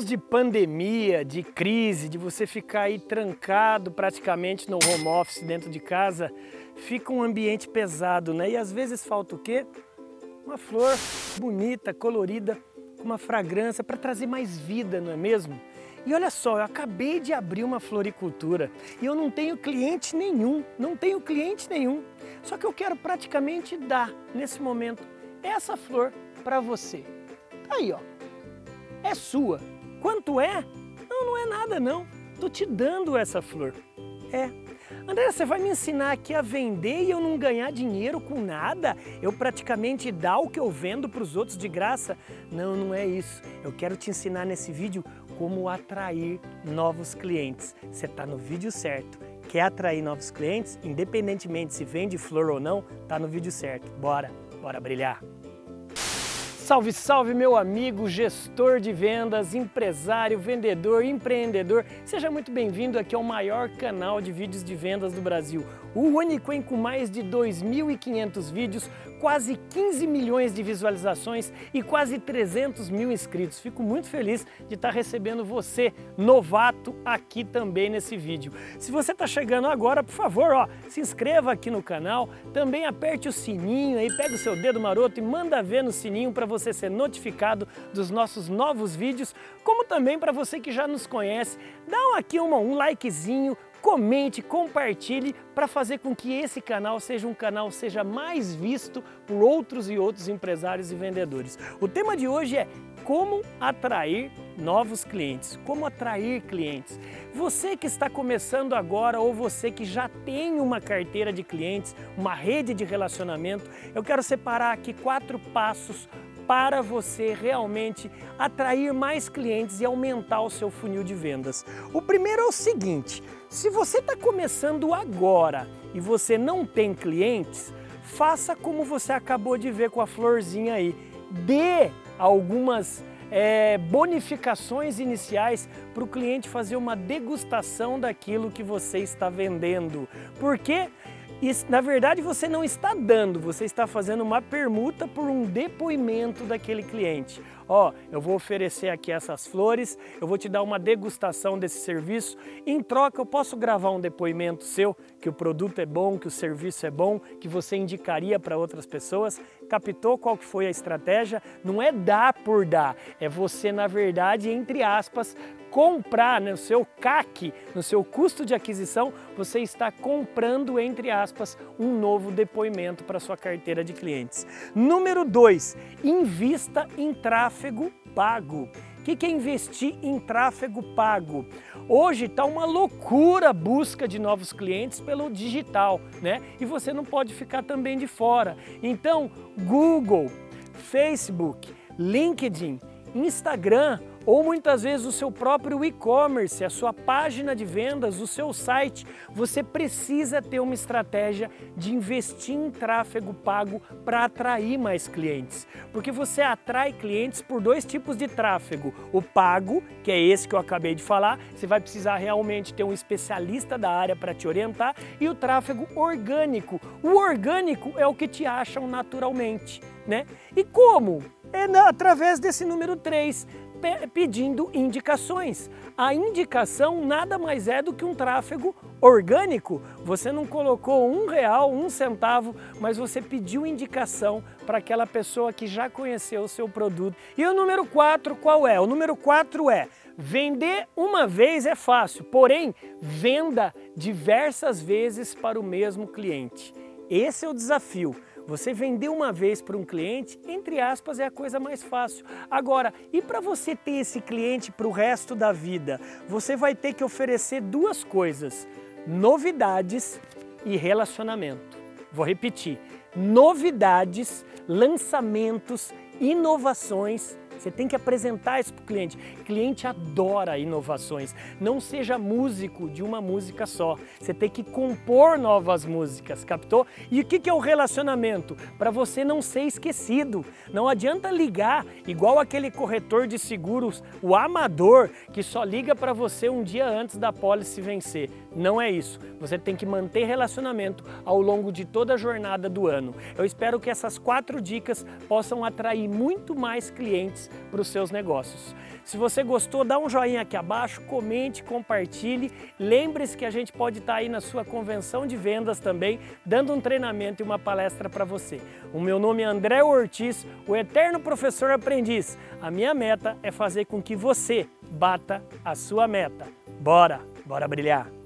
tempos de pandemia, de crise, de você ficar aí trancado praticamente no home office dentro de casa, fica um ambiente pesado, né? E às vezes falta o quê? Uma flor bonita, colorida, com uma fragrância para trazer mais vida, não é mesmo? E olha só, eu acabei de abrir uma floricultura e eu não tenho cliente nenhum, não tenho cliente nenhum. Só que eu quero praticamente dar nesse momento essa flor para você. Tá aí, ó é sua. Quanto é? Não, não é nada não. Tô te dando essa flor. É. André, você vai me ensinar aqui a vender e eu não ganhar dinheiro com nada? Eu praticamente dar o que eu vendo para os outros de graça? Não, não é isso. Eu quero te ensinar nesse vídeo como atrair novos clientes. Você está no vídeo certo. Quer atrair novos clientes? Independentemente se vende flor ou não, tá no vídeo certo. Bora, bora brilhar. Salve, salve, meu amigo, gestor de vendas, empresário, vendedor, empreendedor. Seja muito bem-vindo aqui ao maior canal de vídeos de vendas do Brasil. O único em com mais de 2.500 vídeos, quase 15 milhões de visualizações e quase 300 mil inscritos. Fico muito feliz de estar recebendo você, novato, aqui também nesse vídeo. Se você está chegando agora, por favor, ó, se inscreva aqui no canal, também aperte o sininho aí, pega o seu dedo maroto e manda ver no sininho para você ser notificado dos nossos novos vídeos, como também para você que já nos conhece, dá aqui uma, um likezinho, comente, compartilhe para fazer com que esse canal seja um canal seja mais visto por outros e outros empresários e vendedores. O tema de hoje é como atrair novos clientes, como atrair clientes. Você que está começando agora ou você que já tem uma carteira de clientes, uma rede de relacionamento, eu quero separar aqui quatro passos para você realmente atrair mais clientes e aumentar o seu funil de vendas. O primeiro é o seguinte: se você está começando agora e você não tem clientes, faça como você acabou de ver com a florzinha aí. Dê algumas é, bonificações iniciais para o cliente fazer uma degustação daquilo que você está vendendo. Por quê? E, na verdade, você não está dando, você está fazendo uma permuta por um depoimento daquele cliente. Ó, eu vou oferecer aqui essas flores, eu vou te dar uma degustação desse serviço. Em troca, eu posso gravar um depoimento seu que o produto é bom, que o serviço é bom, que você indicaria para outras pessoas. Captou qual que foi a estratégia? Não é dar por dar, é você, na verdade, entre aspas, comprar no seu CAC, no seu custo de aquisição, você está comprando, entre aspas, um novo depoimento para sua carteira de clientes. Número 2, invista em tráfego pago. O que é investir em tráfego pago? Hoje está uma loucura a busca de novos clientes pelo digital, né? E você não pode ficar também de fora. Então, Google, Facebook, LinkedIn, Instagram, ou muitas vezes o seu próprio e-commerce, a sua página de vendas, o seu site, você precisa ter uma estratégia de investir em tráfego pago para atrair mais clientes. Porque você atrai clientes por dois tipos de tráfego: o pago, que é esse que eu acabei de falar, você vai precisar realmente ter um especialista da área para te orientar, e o tráfego orgânico. O orgânico é o que te acham naturalmente, né? E como? É através desse número 3, pedindo indicações. A indicação nada mais é do que um tráfego orgânico. Você não colocou um real, um centavo, mas você pediu indicação para aquela pessoa que já conheceu o seu produto. E o número 4 qual é? O número 4 é Vender uma vez é fácil, porém, venda diversas vezes para o mesmo cliente. Esse é o desafio. Você vender uma vez para um cliente, entre aspas, é a coisa mais fácil. Agora, e para você ter esse cliente para o resto da vida? Você vai ter que oferecer duas coisas: novidades e relacionamento. Vou repetir: novidades, lançamentos, inovações você tem que apresentar isso para o cliente. O cliente adora inovações. Não seja músico de uma música só. Você tem que compor novas músicas, captou? E o que é o relacionamento? Para você não ser esquecido. Não adianta ligar igual aquele corretor de seguros, o amador, que só liga para você um dia antes da pólice vencer. Não é isso. Você tem que manter relacionamento ao longo de toda a jornada do ano. Eu espero que essas quatro dicas possam atrair muito mais clientes para os seus negócios. Se você gostou, dá um joinha aqui abaixo, comente, compartilhe. Lembre-se que a gente pode estar aí na sua convenção de vendas também, dando um treinamento e uma palestra para você. O meu nome é André Ortiz, o eterno professor aprendiz. A minha meta é fazer com que você bata a sua meta. Bora, bora brilhar!